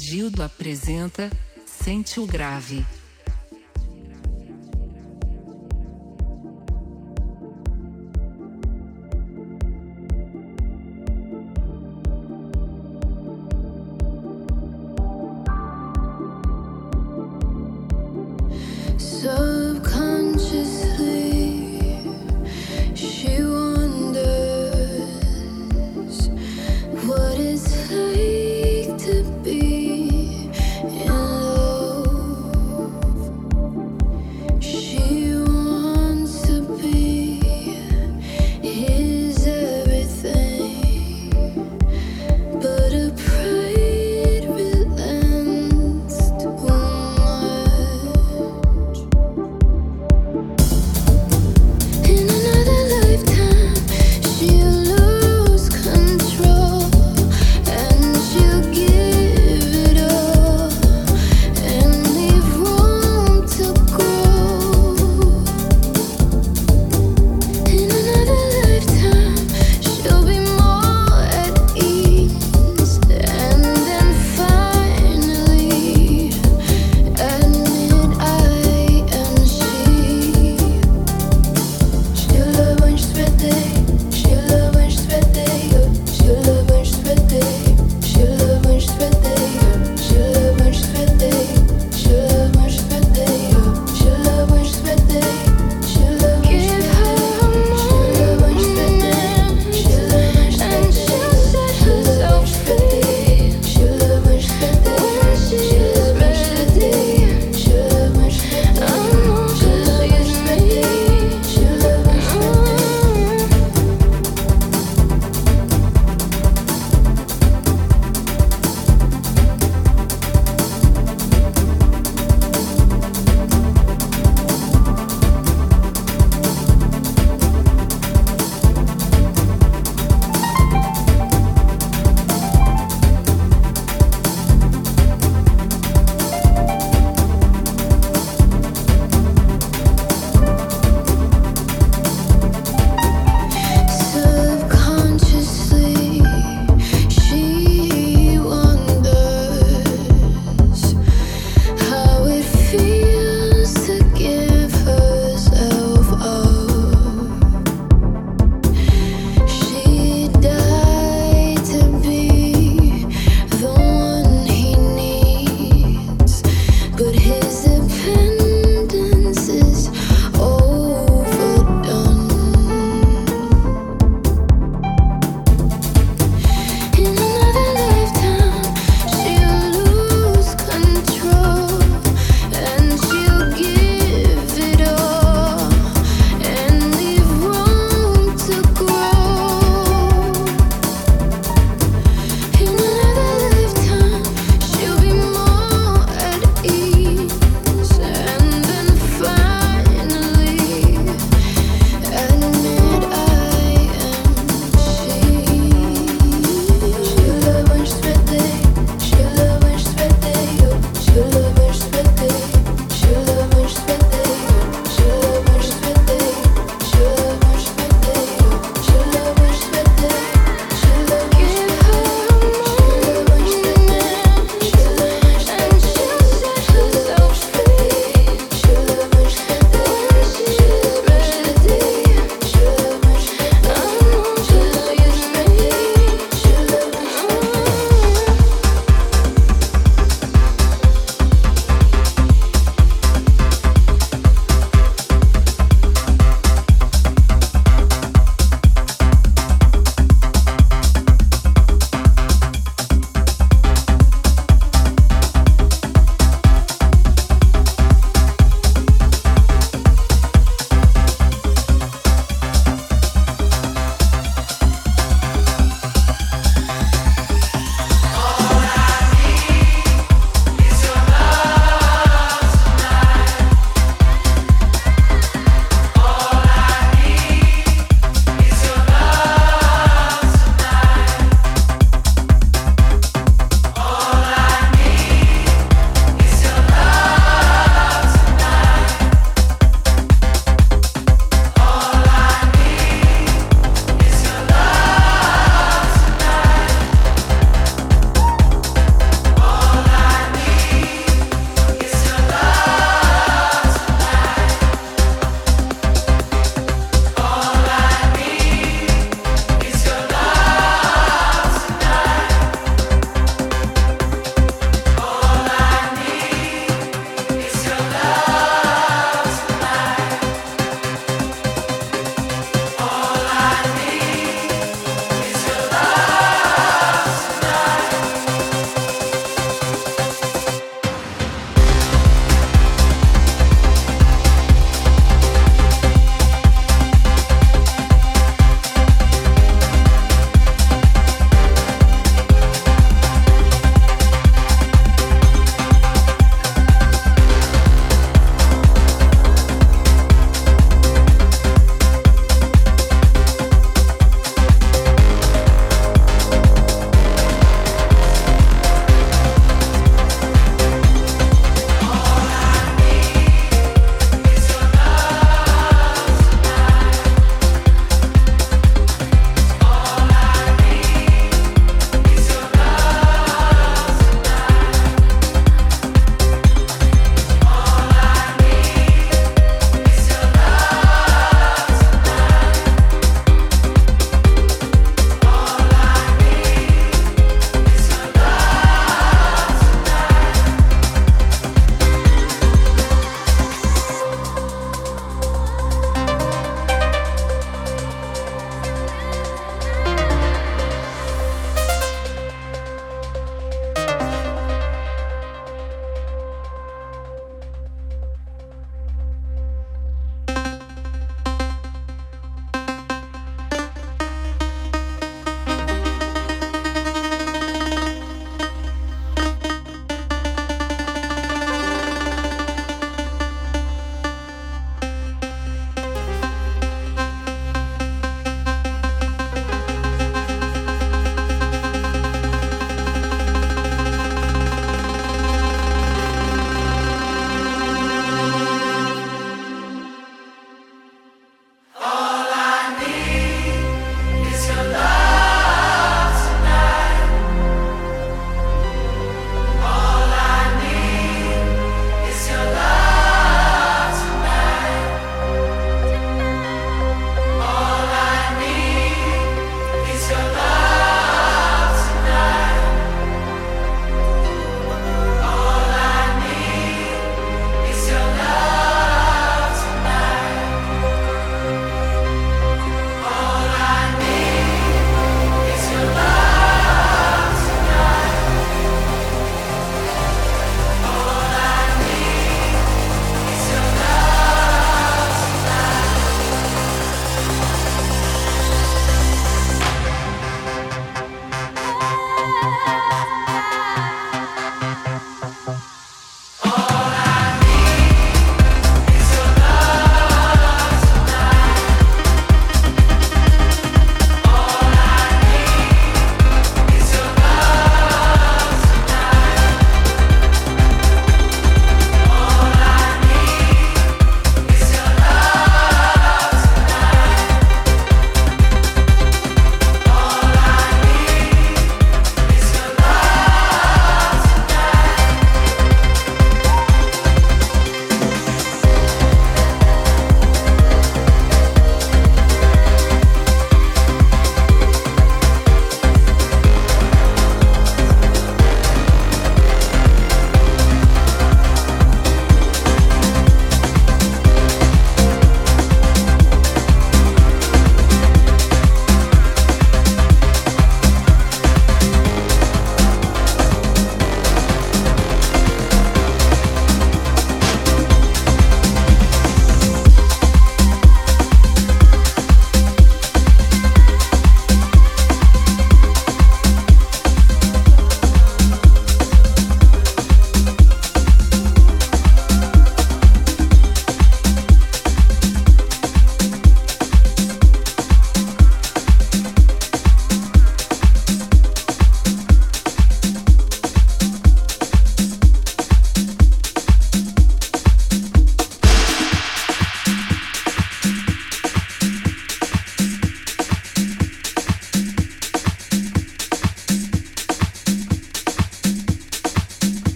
Gildo apresenta Sente o Grave.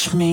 teach me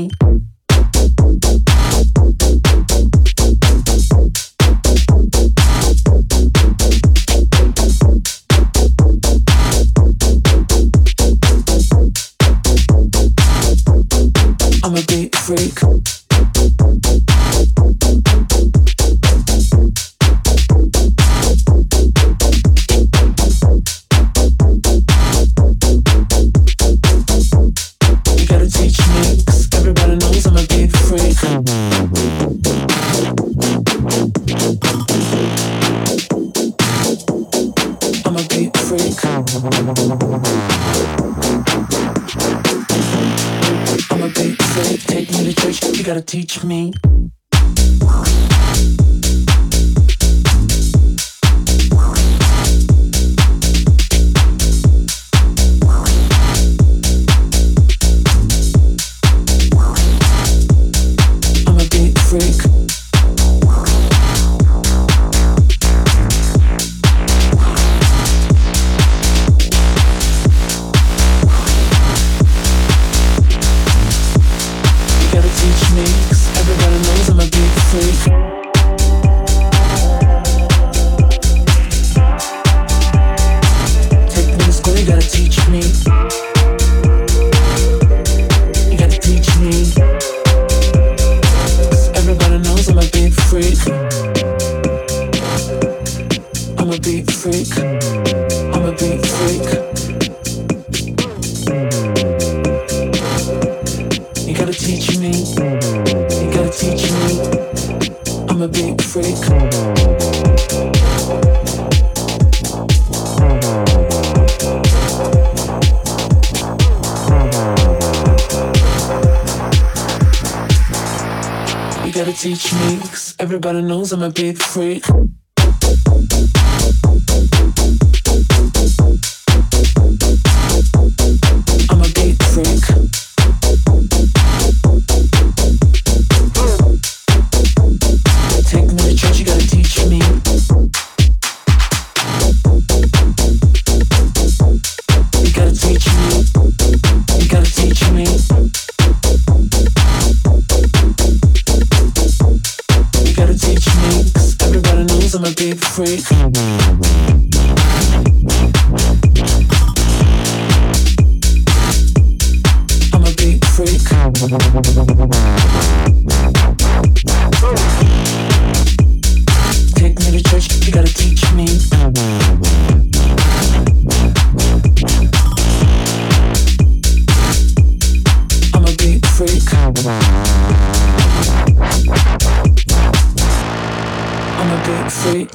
Everybody knows I'm a big freak.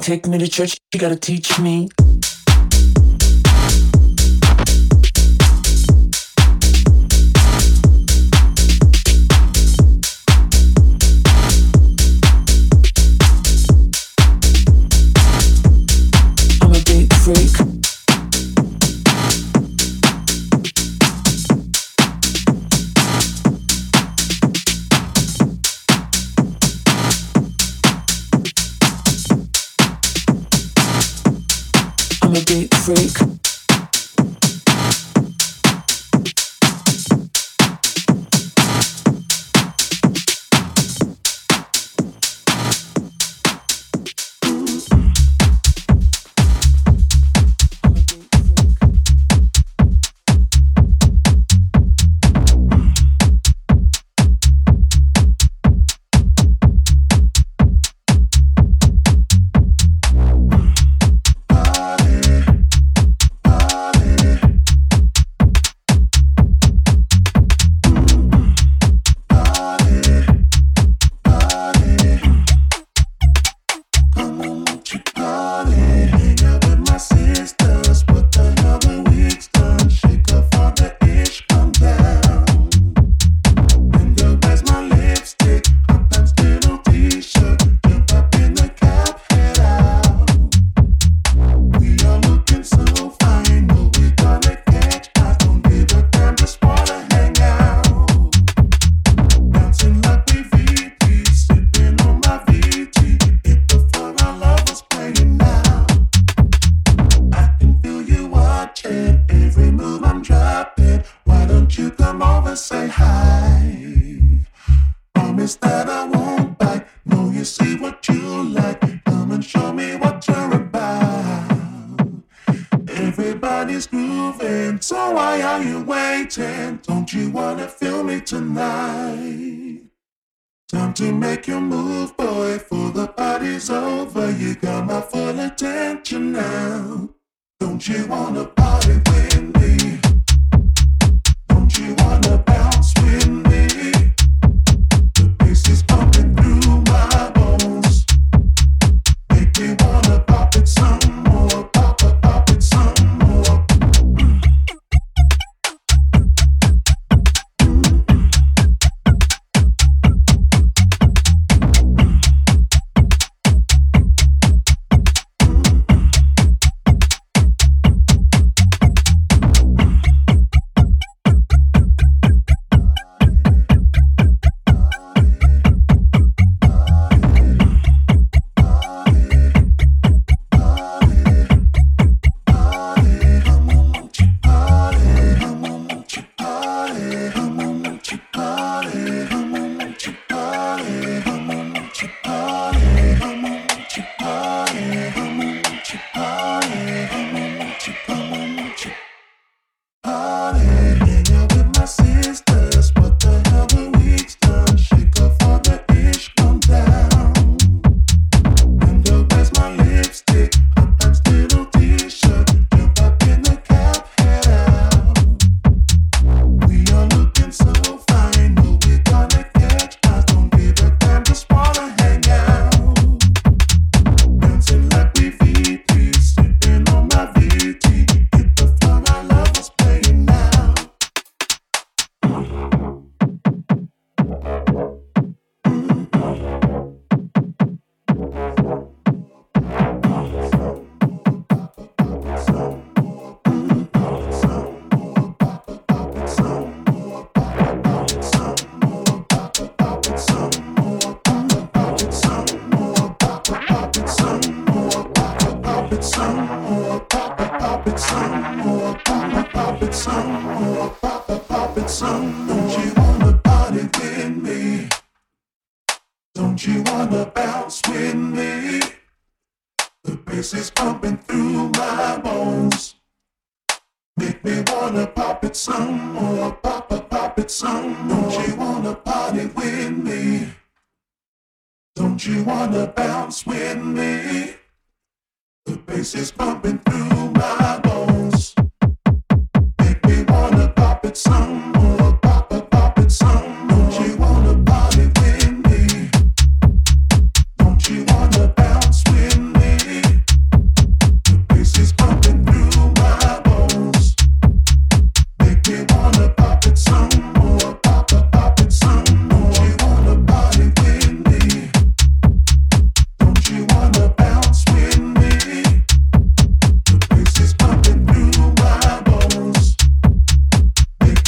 Take me to church, you gotta teach me. freak. Time to make your move, boy, for the party's over. You got my full attention now. Don't you wanna party with me? Don't you wanna bounce with me?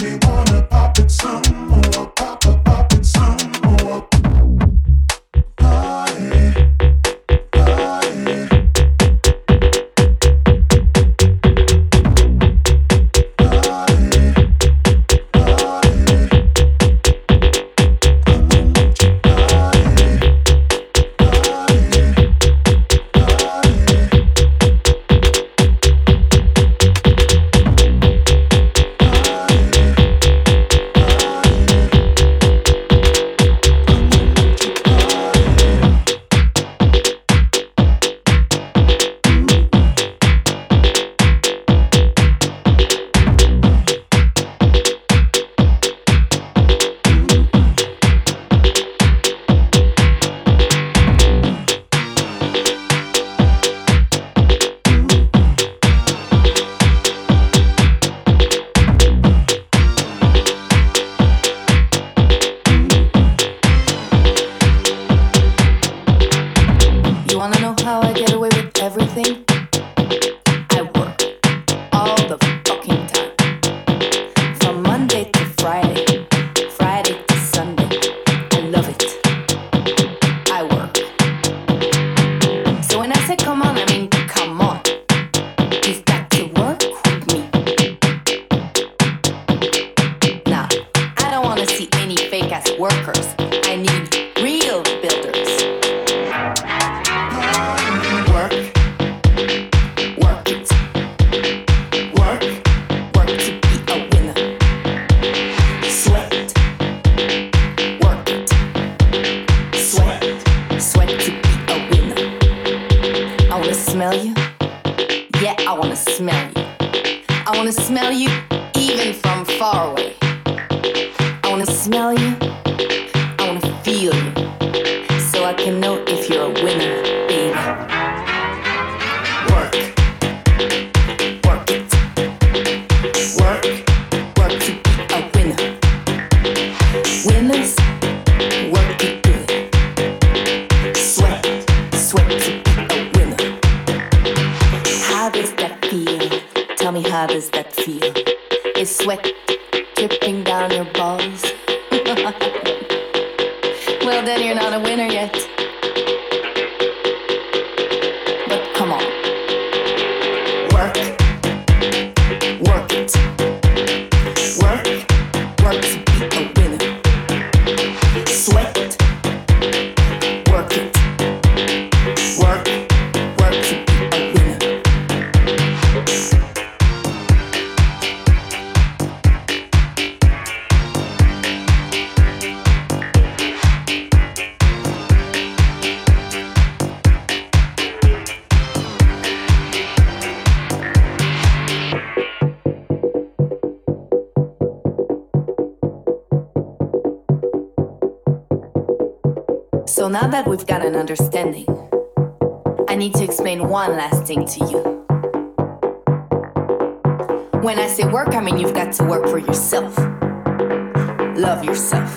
she wanna pop it some. smell you? Yeah, I wanna smell you. I wanna smell you even from far away. determined you've got to work for yourself. Love yourself.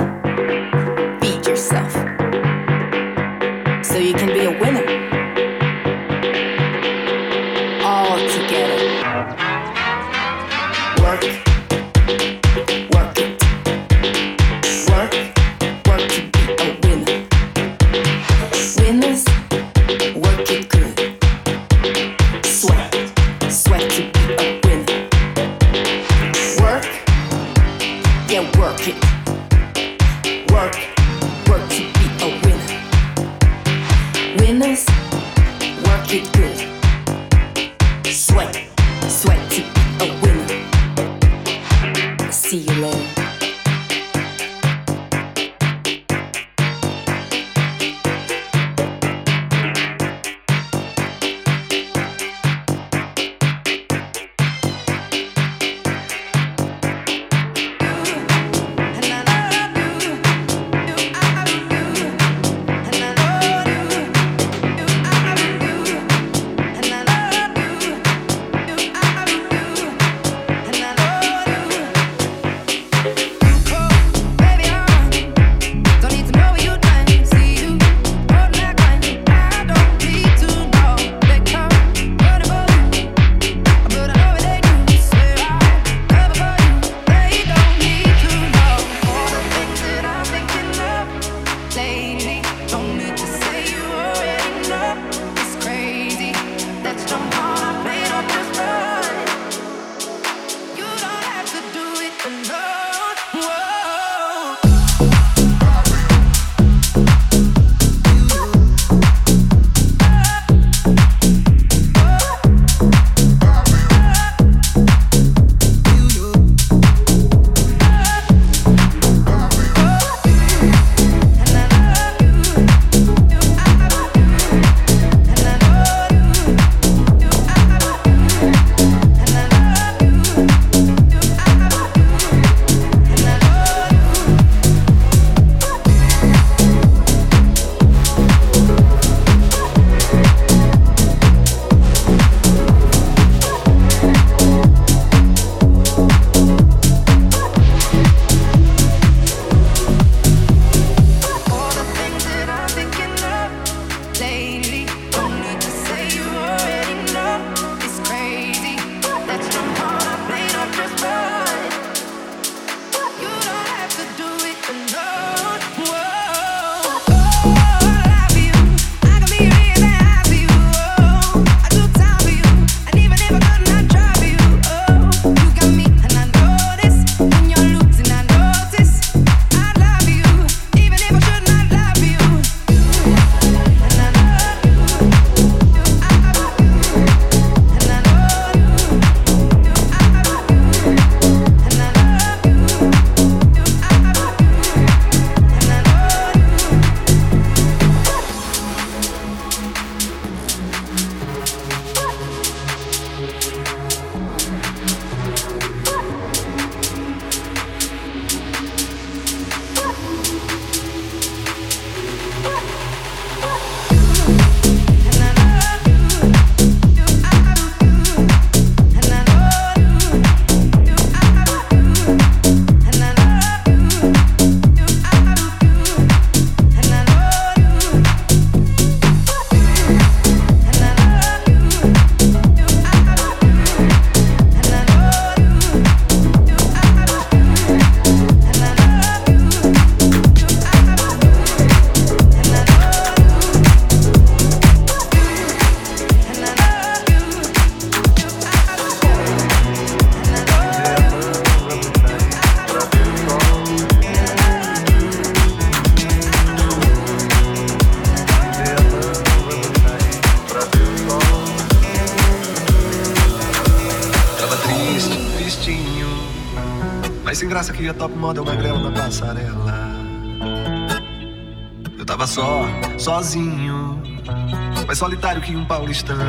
solitário que um paulistano.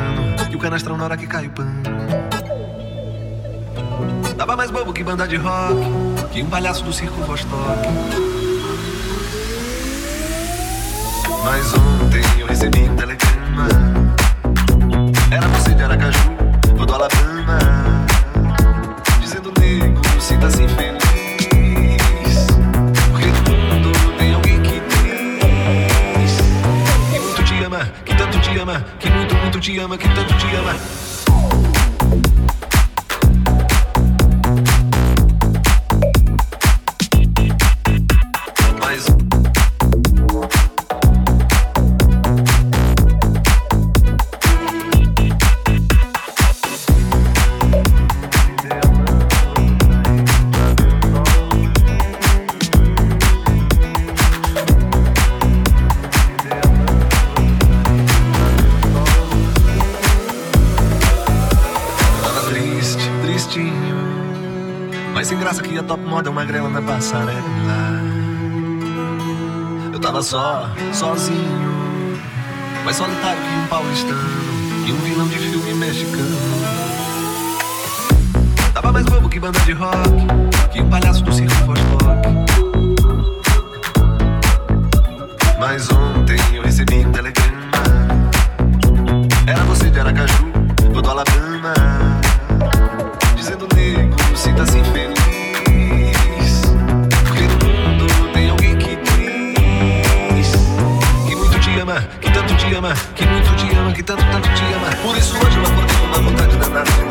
E o canastrão na hora que cai o pano. Tava mais bobo que banda de rock, que um palhaço do circo Vostok. Mas ontem eu recebi um telegrama. Era você de Aracaju. tu te ama, que it. só, sozinho. Mais solitário que um paulistano e um vilão de filme mexicano. Tava mais bobo que banda de rock, que o um palhaço do circo Vostok. Mas ontem eu recebi um telegrama. Era você de Aracaju, do Alabama. ama, que muito te ama, que tanto, tanto te ama. Por isso hoje eu acordei com uma vontade danada de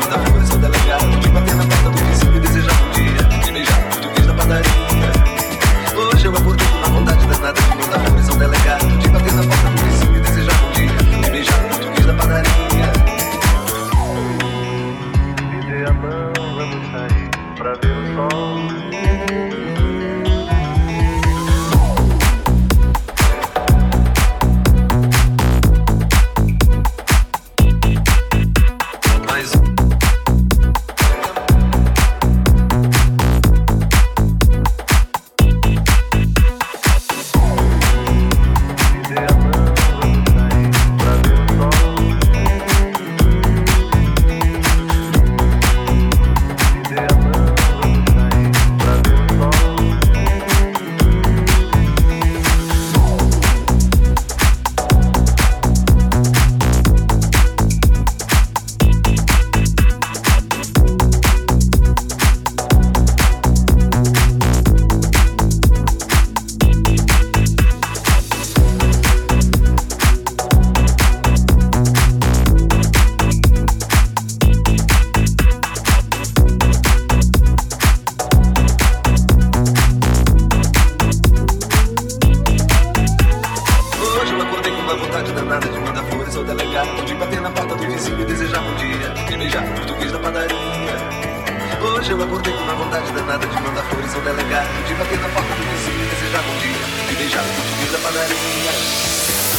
eu acordei com uma vontade danada de mandar flores ao delegado, de bater na porta do vizinho, desejar bom dia, E beijar o dia da padaria.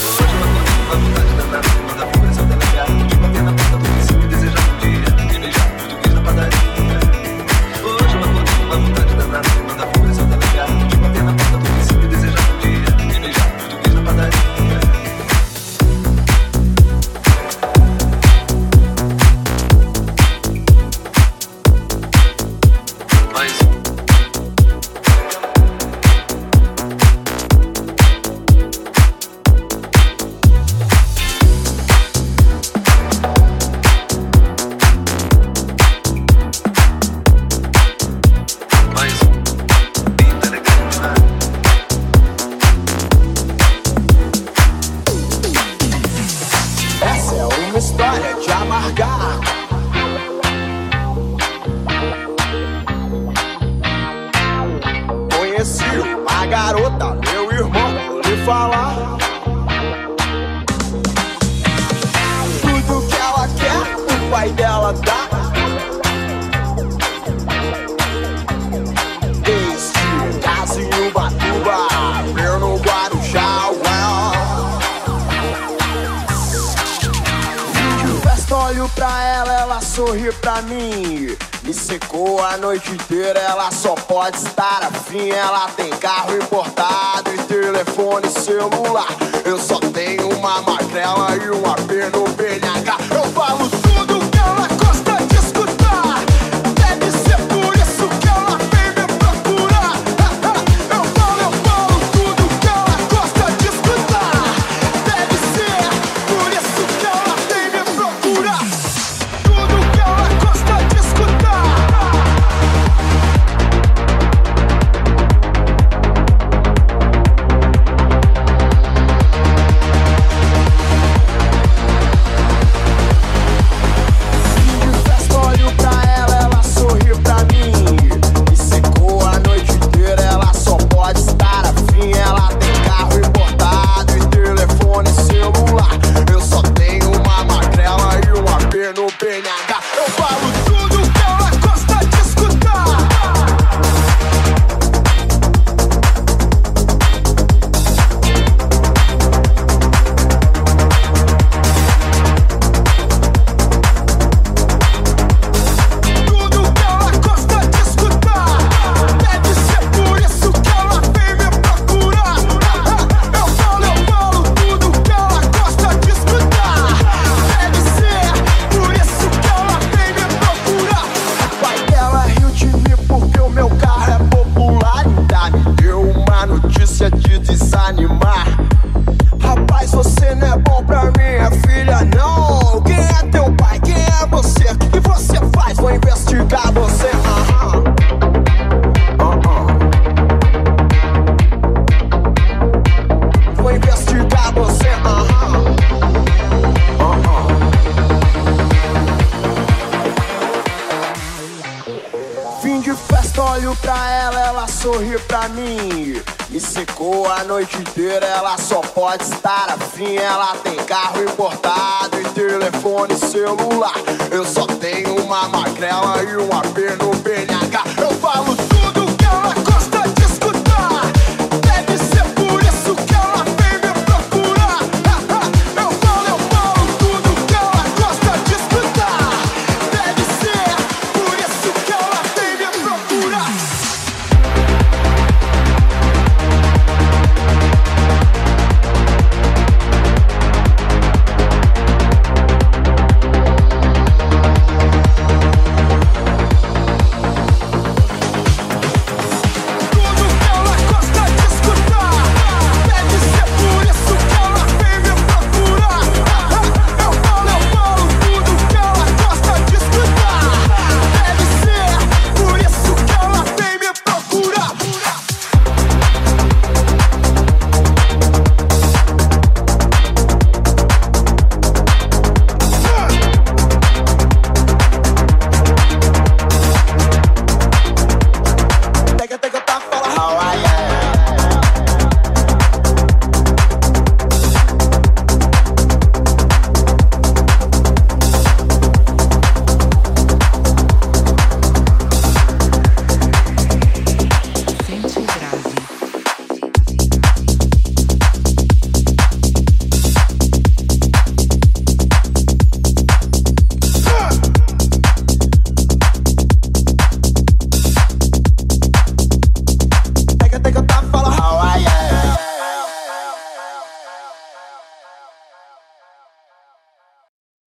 Hoje eu acordei vontade danada de mandar flores ao mim. Me secou a noite inteira, ela só pode estar afim. Ela tem carro importado e telefone celular. Eu só tenho uma magrela e um AP no BNH. Eu falo